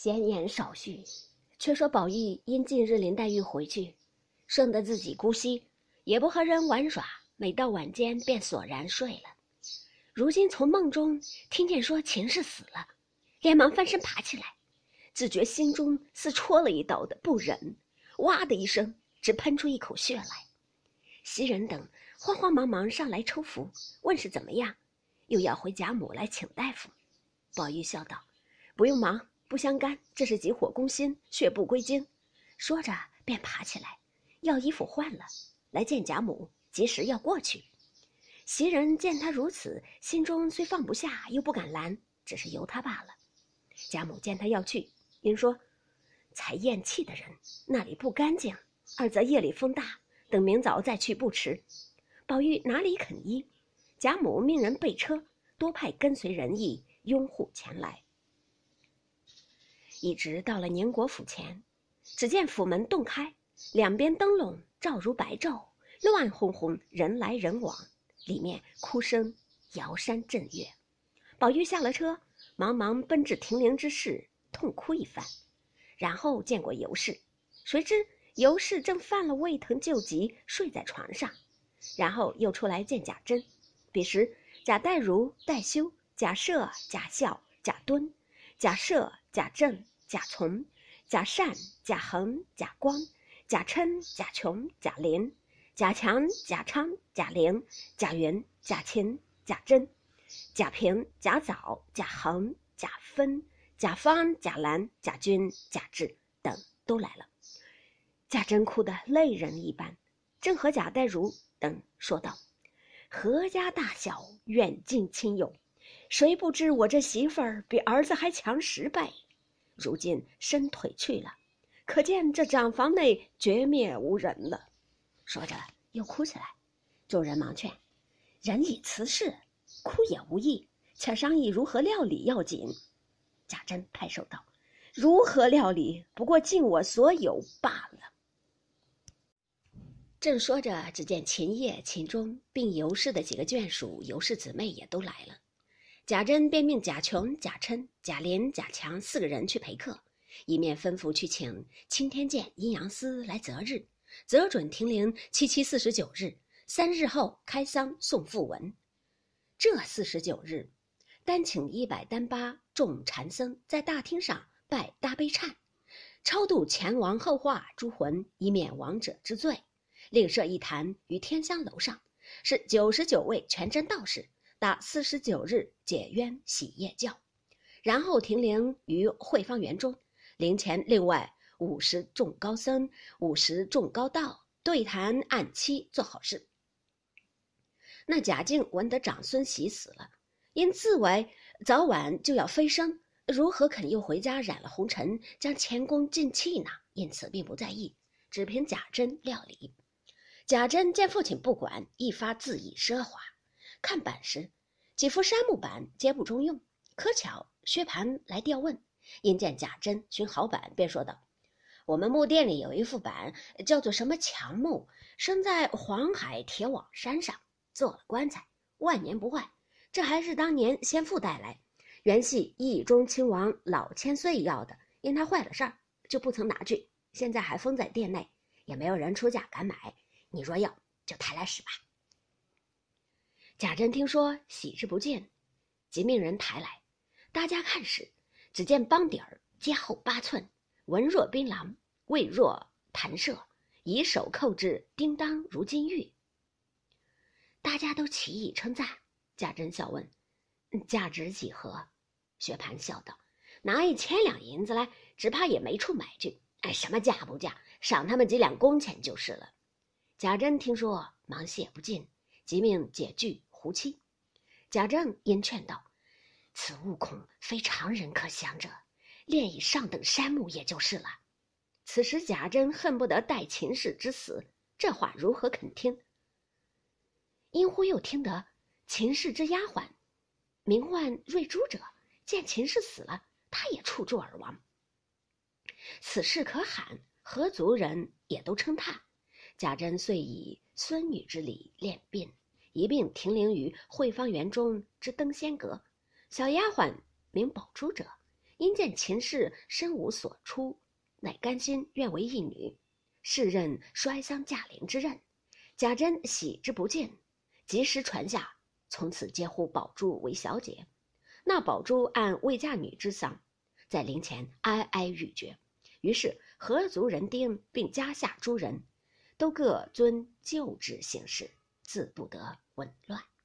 闲言少叙，却说宝玉因近日林黛玉回去，生得自己姑息，也不和人玩耍，每到晚间便索然睡了。如今从梦中听见说秦氏死了，连忙翻身爬起来，只觉心中似戳了一刀的不忍，哇的一声，只喷出一口血来。袭人等慌慌忙忙上来抽符，问是怎么样，又要回贾母来请大夫。宝玉笑道：“不用忙，不相干，这是急火攻心，血不归经。”说着便爬起来，要衣服换了，来见贾母，及时要过去。袭人见他如此，心中虽放不下，又不敢拦，只是由他罢了。贾母见他要去，因说：“才咽气的人，那里不干净；二则夜里风大，等明早再去不迟。”宝玉哪里肯依？贾母命人备车，多派跟随人役拥护前来。一直到了宁国府前，只见府门洞开，两边灯笼照如白昼，乱哄哄，人来人往。里面哭声摇山震岳，宝玉下了车，忙忙奔至停灵之室，痛哭一番，然后见过尤氏，谁知尤氏正犯了胃疼旧疾，睡在床上，然后又出来见贾珍。彼时贾代儒、代修、贾赦、贾孝、贾敦、贾赦、贾政、贾从、贾善、贾恒、贾光、贾琛、贾琼、贾琏。贾强、贾昌、贾玲、贾云、贾琴、贾珍、贾平、贾早、贾恒、贾芬、贾方、贾兰、贾军、贾志等都来了。贾珍哭得泪人一般，正和贾代儒等说道：“何家大小，远近亲友，谁不知我这媳妇儿比儿子还强十倍？如今伸腿去了，可见这长房内绝灭无人了。”说着，又哭起来。众人忙劝：“人已辞世，哭也无益，且商议如何料理要紧。”贾珍拍手道：“如何料理？不过尽我所有罢了。”正说着，只见秦叶、秦钟并尤氏的几个眷属、尤氏姊妹也都来了。贾珍便命贾琼、贾琛、贾琏、贾强四个人去陪客，一面吩咐去请青天监、阴阳司来择日。择准停灵七七四十九日，三日后开丧送讣文。这四十九日，单请一百单八众禅僧在大厅上拜大悲忏，超度前亡后化诸魂，以免亡者之罪。另设一坛于天香楼上，是九十九位全真道士打四十九日解冤洗业教，然后停灵于慧芳园中，灵前另外。五十众高僧，五十众高道对谈按期做好事。那贾静闻得长孙喜死了，因自为早晚就要飞升，如何肯又回家染了红尘，将前功尽弃呢？因此并不在意，只凭贾珍料理。贾珍见父亲不管，一发自意奢华。看板时，几副杉木板皆不中用。可巧薛蟠来调问，因见贾珍寻好板，便说道。我们木店里有一副板，叫做什么强木，生在黄海铁网山上，做了棺材，万年不坏。这还是当年先父带来，原系义中亲王老千岁要的，因他坏了事儿，就不曾拿去。现在还封在店内，也没有人出价敢买。你若要，就抬来使吧。贾珍听说喜之不尽，即命人抬来，大家看时，只见帮底儿皆厚八寸。文若槟榔，味若弹射，以手扣之，叮当如金玉。大家都齐以称赞。贾珍笑问：“价值几何？”薛蟠笑道：“拿一千两银子来，只怕也没处买去。哎，什么价不价，赏他们几两工钱就是了。”贾珍听说，忙谢不尽，即命解具胡妻。贾政因劝道：“此物恐非常人可享者。”炼以上等山木，也就是了。此时贾珍恨不得待秦氏之死，这话如何肯听？因忽又听得秦氏之丫鬟，名唤瑞珠者，见秦氏死了，他也触柱而亡。此事可喊，何族人也都称叹。贾珍遂以孙女之礼殓殡，一并停灵于惠芳园中之登仙阁。小丫鬟名宝珠者。因见秦氏身无所出，乃甘心愿为义女，是任衰乡嫁邻之任。贾珍喜之不尽，及时传下，从此皆呼宝珠为小姐。那宝珠按未嫁女之丧，在灵前哀哀欲绝。于是合族人丁并家下诸人，都各遵旧制行事，自不得紊乱。